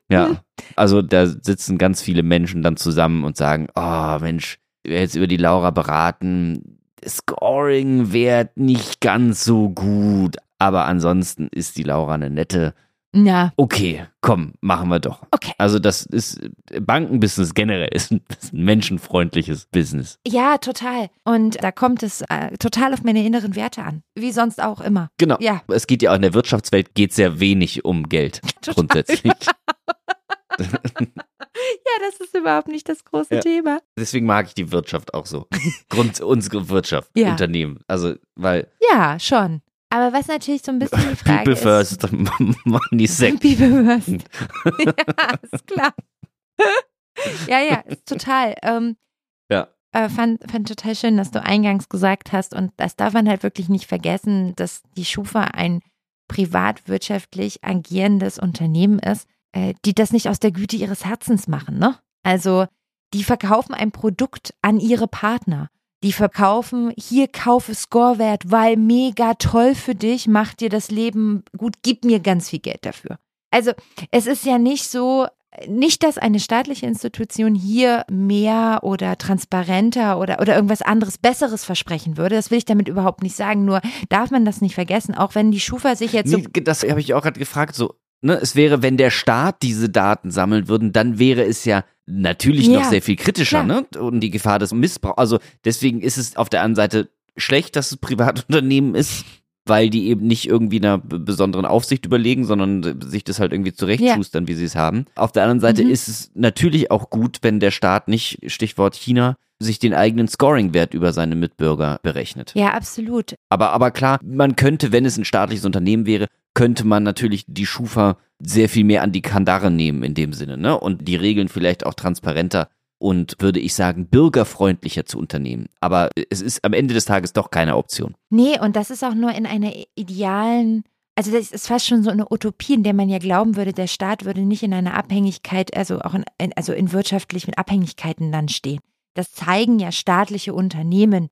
Ja, also da sitzen ganz viele Menschen dann zusammen und sagen, oh Mensch, wir jetzt über die Laura beraten, Scoring-Wert nicht ganz so gut, aber ansonsten ist die Laura eine nette. Ja, Okay, komm, machen wir doch. okay. Also das ist Bankenbusiness generell ist ein, ist ein menschenfreundliches Business. Ja, total. Und da kommt es äh, total auf meine inneren Werte an. Wie sonst auch immer. Genau. Ja. Es geht ja auch in der Wirtschaftswelt geht sehr wenig um Geld Total. grundsätzlich. Ja, das ist überhaupt nicht das große Ja. Thema. Deswegen mag ich die Wirtschaft auch so. Grund unsere Wirtschaft, Ja. Unternehmen. Also weil Ja, schon. Aber was natürlich so ein bisschen die Frage People ist. first, money second. People first. ja, ist klar. ja, ja, ist total. Ähm, Ja. äh, fand, fand total schön, dass du eingangs gesagt hast, und das darf man halt wirklich nicht vergessen, dass die Schufa ein privatwirtschaftlich agierendes Unternehmen ist, äh, die das nicht aus der Güte ihres Herzens machen, ne? Also, die verkaufen ein Produkt an ihre Partner. Die verkaufen, hier kaufe Scorewert, weil mega toll für dich, macht dir das Leben gut, gib mir ganz viel Geld dafür. Also, es ist ja nicht so, nicht, dass eine staatliche Institution hier mehr oder transparenter oder, oder irgendwas anderes Besseres versprechen würde. Das will ich damit überhaupt nicht sagen. Nur darf man das nicht vergessen, auch wenn die Schufa sich jetzt so. Das habe ich auch gerade gefragt. So, ne, es wäre, wenn der Staat diese Daten sammeln würde, dann wäre es ja natürlich Ja, noch sehr viel kritischer, klar. ne? Und die Gefahr des Missbrauchs. Also deswegen ist es auf der anderen Seite schlecht, dass es Privatunternehmen ist, weil die eben nicht irgendwie einer besonderen Aufsicht überlegen, sondern sich das halt irgendwie zurechtschustern, wie sie es haben. Auf der anderen Seite Mhm. ist es natürlich auch gut, wenn der Staat nicht, Stichwort China, sich den eigenen Scoring-Wert über seine Mitbürger berechnet. Ja, absolut. Aber, aber klar, man könnte, wenn es ein staatliches Unternehmen wäre, könnte man natürlich die Schufa sehr viel mehr an die Kandare nehmen in dem Sinne, ne? Und die Regeln vielleicht auch transparenter und würde ich sagen, bürgerfreundlicher zu unternehmen. Aber es ist am Ende des Tages doch keine Option. Nee, und das ist auch nur in einer idealen also das ist fast schon so eine Utopie, in der man ja glauben würde, der Staat würde nicht in einer Abhängigkeit, also auch in, also in wirtschaftlichen Abhängigkeiten dann stehen. Das zeigen ja staatliche Unternehmen,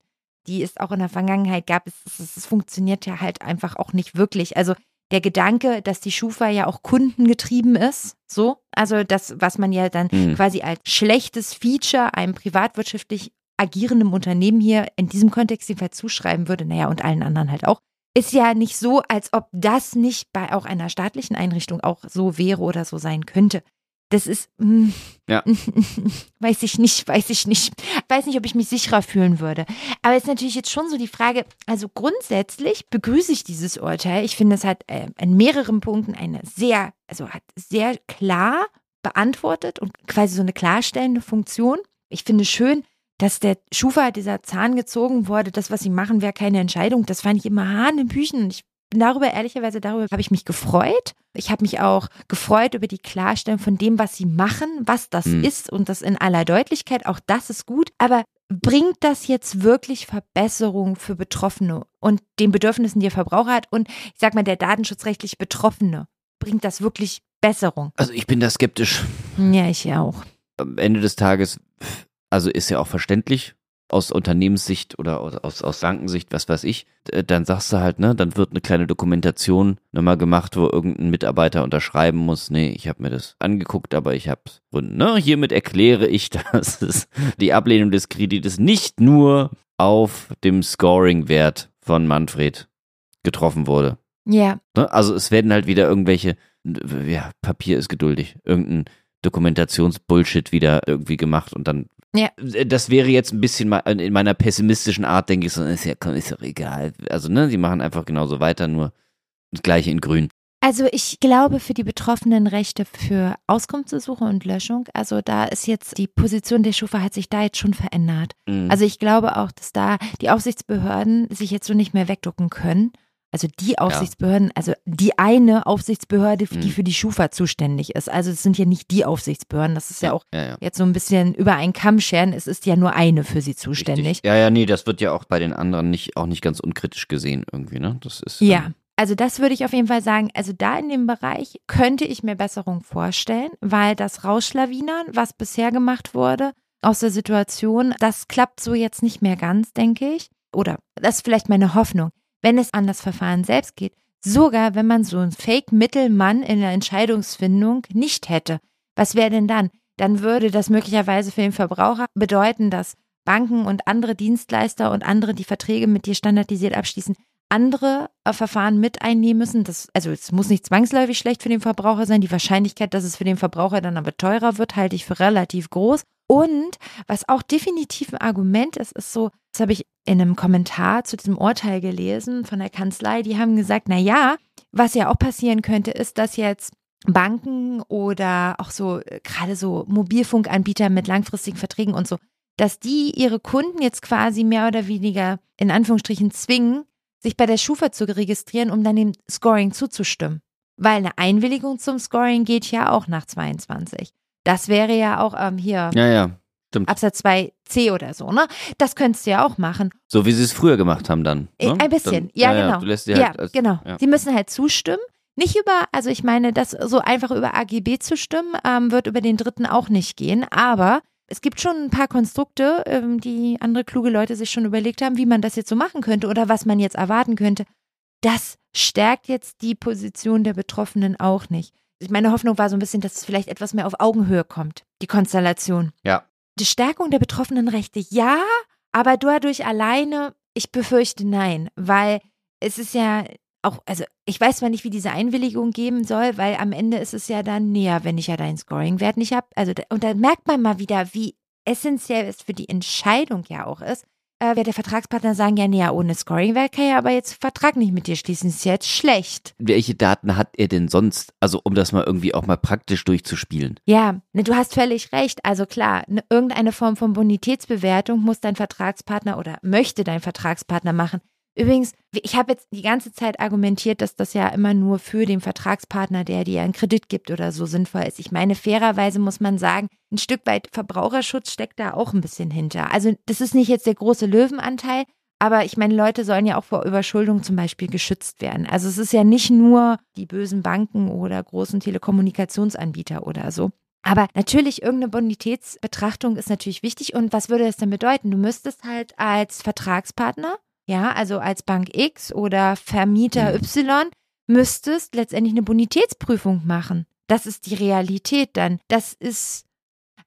die es auch in der Vergangenheit gab. Es, es, es funktioniert ja halt einfach auch nicht wirklich. Also der Gedanke, dass die Schufa ja auch kundengetrieben ist, so, also das, was man ja dann mhm. quasi als schlechtes Feature einem privatwirtschaftlich agierenden Unternehmen hier in diesem Kontext jedenfalls zuschreiben würde, naja, und allen anderen halt auch, ist ja nicht so, als ob das nicht bei auch einer staatlichen Einrichtung auch so wäre oder so sein könnte. Das ist, mh, hm, ja. weiß ich nicht, weiß ich nicht. Weiß nicht, ob ich mich sicherer fühlen würde. Aber es ist natürlich jetzt schon so die Frage, also grundsätzlich begrüße ich dieses Urteil. Ich finde, es hat äh, in mehreren Punkten eine sehr, also hat sehr klar beantwortet und quasi so eine klarstellende Funktion. Ich finde schön, dass der Schufa, dieser Zahn gezogen wurde, das, was sie machen, wäre keine Entscheidung. Das fand ich immer Hahn im Büchen. Und ich darüber, ehrlicherweise, darüber habe ich mich gefreut. Ich habe mich auch gefreut über die Klarstellung von dem, was sie machen, was das mhm. ist und das in aller Deutlichkeit. Auch das ist gut. Aber bringt das jetzt wirklich Verbesserung für Betroffene und den Bedürfnissen, die der Verbraucher hat und ich sag mal, der datenschutzrechtlich Betroffene? Bringt das wirklich Besserung? Also ich bin da skeptisch. Ja, ich auch. Am Ende des Tages also ist ja auch verständlich aus Unternehmenssicht oder aus, aus Bankensicht, was weiß ich, dann sagst du halt, ne, dann wird eine kleine Dokumentation nochmal gemacht, wo irgendein Mitarbeiter unterschreiben muss, nee, ich habe mir das angeguckt, aber ich habe ne, hiermit erkläre ich, dass es die Ablehnung des Kredites nicht nur auf dem Scoring-Wert von Manfred getroffen wurde. Ja. Ne, also es werden halt wieder irgendwelche, ja, Papier ist geduldig, irgendein Dokumentationsbullshit wieder irgendwie gemacht und dann ja. Das wäre jetzt ein bisschen in meiner pessimistischen Art, denke ich so, ist ja, ist doch egal. Also, ne, die machen einfach genauso weiter, nur das gleiche in grün. Also ich glaube für die betroffenen Rechte für Auskunftssuche und Löschung, also da ist jetzt die Position der Schufa hat sich da jetzt schon verändert. Mhm. Also ich glaube auch, dass da die Aufsichtsbehörden sich jetzt so nicht mehr wegducken können also die Aufsichtsbehörden, ja. also die eine Aufsichtsbehörde, die mhm. für die Schufa zuständig ist. Also es sind ja nicht die Aufsichtsbehörden, das ist ja, ja auch ja, jetzt so ein bisschen über einen Kamm scheren, es ist ja nur eine für sie zuständig. Richtig. Ja, ja, nee, das wird ja auch bei den anderen nicht, auch nicht ganz unkritisch gesehen irgendwie, ne? Das ist. Ja. Ähm, also das würde ich auf jeden Fall sagen. Also da in dem Bereich könnte ich mir Besserung vorstellen, weil das Rausschlawinern, was bisher gemacht wurde, aus der Situation, das klappt so jetzt nicht mehr ganz, denke ich. Oder das ist vielleicht meine Hoffnung wenn es an das Verfahren selbst geht, sogar wenn man so einen Fake-Mittelmann in der Entscheidungsfindung nicht hätte. Was wäre denn dann? Dann würde das möglicherweise für den Verbraucher bedeuten, dass Banken und andere Dienstleister und andere, die Verträge mit dir standardisiert abschließen, andere äh, Verfahren mit einnehmen müssen. Das, also es muss nicht zwangsläufig schlecht für den Verbraucher sein. Die Wahrscheinlichkeit, dass es für den Verbraucher dann aber teurer wird, halte ich für relativ groß. Und was auch definitiv ein Argument ist, ist so, das habe ich in einem Kommentar zu diesem Urteil gelesen von der Kanzlei, die haben gesagt, na ja, was ja auch passieren könnte, ist, dass jetzt Banken oder auch so äh, gerade so Mobilfunkanbieter mit langfristigen Verträgen und so, dass die ihre Kunden jetzt quasi mehr oder weniger in Anführungsstrichen zwingen, sich bei der Schufa zu registrieren, um dann dem Scoring zuzustimmen. Weil eine Einwilligung zum Scoring geht ja auch nach 22. Das wäre ja auch ähm, hier. Ja, ja. Stimmt. Absatz 2c oder so, ne? Das könntest du ja auch machen. So wie sie es früher gemacht haben dann. Äh, ne? Ein bisschen, dann, ja, ja, genau. Ja, du lässt sie halt ja als, genau. Ja. Sie müssen halt zustimmen. Nicht über, also ich meine, das so einfach über AGB zu stimmen, ähm, wird über den dritten auch nicht gehen. Aber es gibt schon ein paar Konstrukte, ähm, die andere kluge Leute sich schon überlegt haben, wie man das jetzt so machen könnte oder was man jetzt erwarten könnte. Das stärkt jetzt die Position der Betroffenen auch nicht. Meine Hoffnung war so ein bisschen, dass es vielleicht etwas mehr auf Augenhöhe kommt, die Konstellation. Ja. Die Stärkung der betroffenen Rechte, ja, aber dadurch alleine, ich befürchte nein, weil es ist ja auch, also ich weiß zwar nicht, wie diese Einwilligung geben soll, weil am Ende ist es ja dann näher, wenn ich ja deinen Scoring-Wert nicht habe. Also, und da merkt man mal wieder, wie essentiell es für die Entscheidung ja auch ist, äh, wird der Vertragspartner sagen, ja, nee, ohne Scoring-Wert kann ja aber jetzt Vertrag nicht mit dir schließen, ist jetzt schlecht. Welche Daten hat er denn sonst, also um das mal irgendwie auch mal praktisch durchzuspielen? Ja, ne, du hast völlig recht. Also klar, ne, irgendeine Form von Bonitätsbewertung muss dein Vertragspartner oder möchte dein Vertragspartner machen. Übrigens, ich habe jetzt die ganze Zeit argumentiert, dass das ja immer nur für den Vertragspartner, der dir einen Kredit gibt oder so sinnvoll ist. Ich meine, fairerweise muss man sagen, ein Stück weit Verbraucherschutz steckt da auch ein bisschen hinter. Also das ist nicht jetzt der große Löwenanteil, aber ich meine, Leute sollen ja auch vor Überschuldung zum Beispiel geschützt werden. Also es ist ja nicht nur die bösen Banken oder großen Telekommunikationsanbieter oder so. Aber natürlich, irgendeine Bonitätsbetrachtung ist natürlich wichtig. Und was würde das denn bedeuten? Du müsstest halt als Vertragspartner, ja, also als Bank X oder Vermieter Mhm. Y, müsstest letztendlich eine Bonitätsprüfung machen. Das ist die Realität dann. Das ist,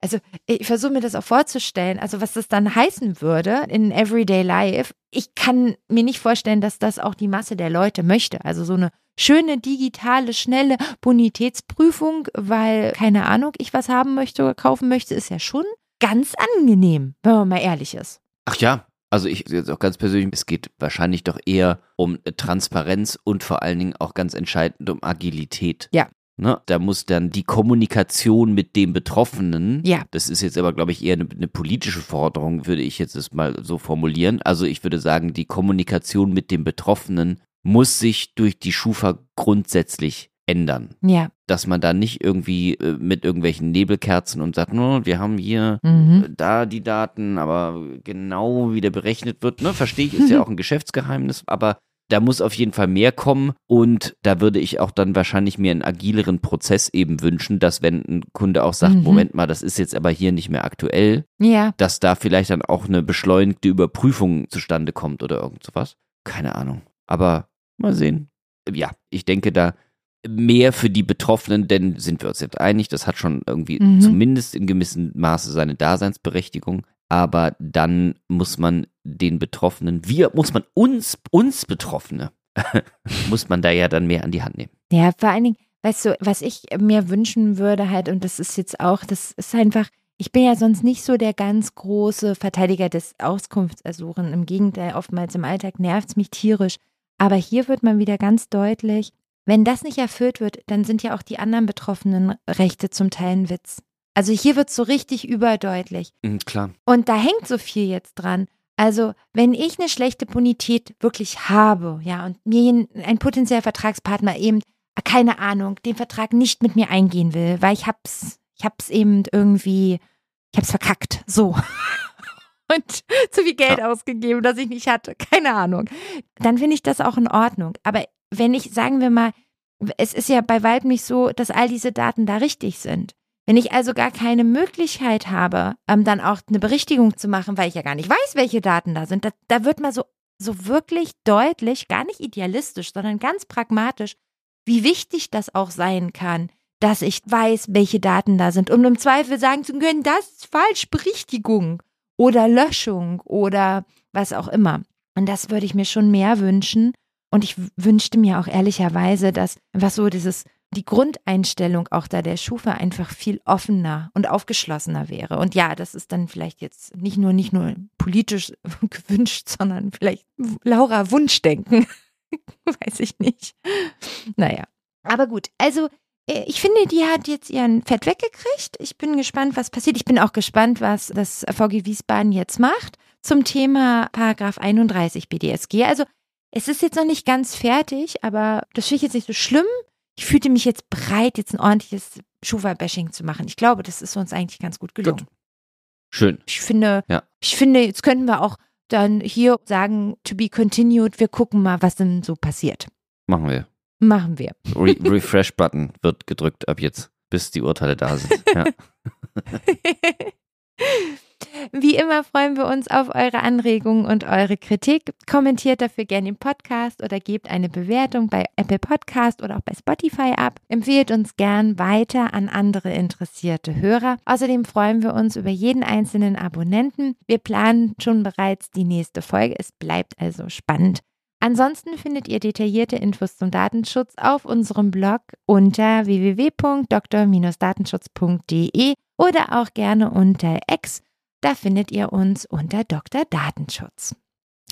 also ich versuche mir das auch vorzustellen, also was das dann heißen würde in Everyday Life. Ich kann mir nicht vorstellen, dass das auch die Masse der Leute möchte. Also so eine schöne, digitale, schnelle Bonitätsprüfung, weil, keine Ahnung, ich was haben möchte oder kaufen möchte, ist ja schon ganz angenehm, wenn man mal ehrlich ist. Ach ja, also ich jetzt auch ganz persönlich, es geht wahrscheinlich doch eher um äh, Transparenz und vor allen Dingen auch ganz entscheidend um Agilität. Ja. Ne? Da muss dann die Kommunikation mit dem Betroffenen, Ja. das ist jetzt aber, glaube ich, eher eine, eine politische Forderung, würde ich jetzt das mal so formulieren. Also ich würde sagen, die Kommunikation mit dem Betroffenen muss sich durch die Schufa grundsätzlich ändern. Ja. Dass man da nicht irgendwie äh, mit irgendwelchen Nebelkerzen und sagt, no, wir haben hier Mhm. da die Daten, aber genau wie der berechnet wird, ne, verstehe ich, ist ja auch ein Geschäftsgeheimnis, aber da muss auf jeden Fall mehr kommen und da würde ich auch dann wahrscheinlich mir einen agileren Prozess eben wünschen, dass wenn ein Kunde auch sagt, Mhm. Moment mal, das ist jetzt aber hier nicht mehr aktuell, Ja. dass da vielleicht dann auch eine beschleunigte Überprüfung zustande kommt oder irgend sowas. Keine Ahnung. Aber mal sehen. Ja, ich denke da mehr für die Betroffenen, denn sind wir uns jetzt einig, das hat schon irgendwie Mhm. zumindest in gewissem Maße seine Daseinsberechtigung. Aber dann muss man den Betroffenen, wir, muss man uns, uns Betroffene, muss man da ja dann mehr an die Hand nehmen. Ja, vor allen Dingen, weißt du, was ich mir wünschen würde halt, und das ist jetzt auch, das ist einfach, ich bin ja sonst nicht so der ganz große Verteidiger des Auskunftsersuchen. Im Gegenteil, oftmals im Alltag nervt es mich tierisch. Aber hier wird man wieder ganz deutlich, wenn das nicht erfüllt wird, dann sind ja auch die anderen betroffenen Rechte zum Teil ein Witz. Also hier wird es so richtig überdeutlich. Mhm, klar. Und da hängt so viel jetzt dran. Also, wenn ich eine schlechte Bonität wirklich habe, ja, und mir ein potenzieller Vertragspartner eben, keine Ahnung, den Vertrag nicht mit mir eingehen will, weil ich hab's, ich hab's eben irgendwie, ich hab's verkackt, so. Und zu viel Geld ausgegeben, das ich nicht hatte, keine Ahnung. Dann finde ich das auch in Ordnung. Aber wenn ich, sagen wir mal, es ist ja bei weitem nicht so, dass all diese Daten da richtig sind. Wenn ich also gar keine Möglichkeit habe, ähm, dann auch eine Berichtigung zu machen, weil ich ja gar nicht weiß, welche Daten da sind, da, da wird mal so, so wirklich deutlich, gar nicht idealistisch, sondern ganz pragmatisch, wie wichtig das auch sein kann, dass ich weiß, welche Daten da sind. Und im Zweifel sagen zu können, das ist falsch, Berichtigung oder Löschung oder was auch immer. Und das würde ich mir schon mehr wünschen. Und ich wünschte mir auch ehrlicherweise, dass einfach so dieses die Grundeinstellung auch da der Schufa einfach viel offener und aufgeschlossener wäre. Und ja, das ist dann vielleicht jetzt nicht nur, nicht nur politisch gewünscht, sondern vielleicht Laura Wunschdenken. Weiß ich nicht. Naja. Aber gut, also äh, ich finde, die hat jetzt ihren Fett weggekriegt. Ich bin gespannt, was passiert. Ich bin auch gespannt, was das VG Wiesbaden jetzt macht zum Thema Paragraph 31 BDSG. Also es ist jetzt noch nicht ganz fertig, aber das finde ich jetzt nicht so schlimm ich fühlte mich jetzt bereit, jetzt ein ordentliches Schufa-Bashing zu machen. Ich glaube, das ist uns eigentlich ganz gut gelungen. Gut. Schön. Ich finde, Ja. ich finde, jetzt könnten wir auch dann hier sagen, to be continued, wir gucken mal, was denn so passiert. Machen wir. Machen wir. Re Refresh-Button wird gedrückt ab jetzt, bis die Urteile da sind. Ja. Wie immer freuen wir uns auf eure Anregungen und eure Kritik. Kommentiert dafür gerne im Podcast oder gebt eine Bewertung bei Apple Podcast oder auch bei Spotify ab. Empfehlt uns gern weiter an andere interessierte Hörer. Außerdem freuen wir uns über jeden einzelnen Abonnenten. Wir planen schon bereits die nächste Folge. Es bleibt also spannend. Ansonsten findet ihr detaillierte Infos zum Datenschutz auf unserem Blog unter www.dr-datenschutz.de oder auch gerne unter X. Da findet ihr uns unter Dr. Datenschutz.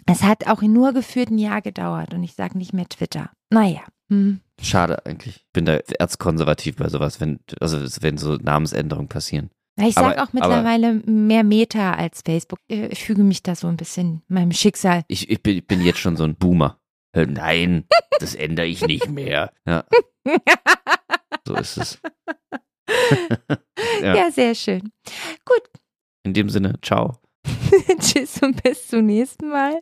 Es hat auch nur geführt ein Jahr gedauert und ich sage nicht mehr Twitter. Naja. Hm. Schade eigentlich. Ich bin da erzkonservativ bei sowas, wenn, also wenn so Namensänderungen passieren. Ich sage Aber- auch mittlerweile mehr Meta als Facebook. Äh, Ich füge mich da so ein bisschen meinem Schicksal. Ich, ich, bin, ich bin jetzt schon so ein Boomer. Äh, Nein, das ändere ich nicht mehr. Ja, so ist es. Ja. ja, sehr schön. In dem Sinne, ciao. Tschüss und bis zum nächsten Mal.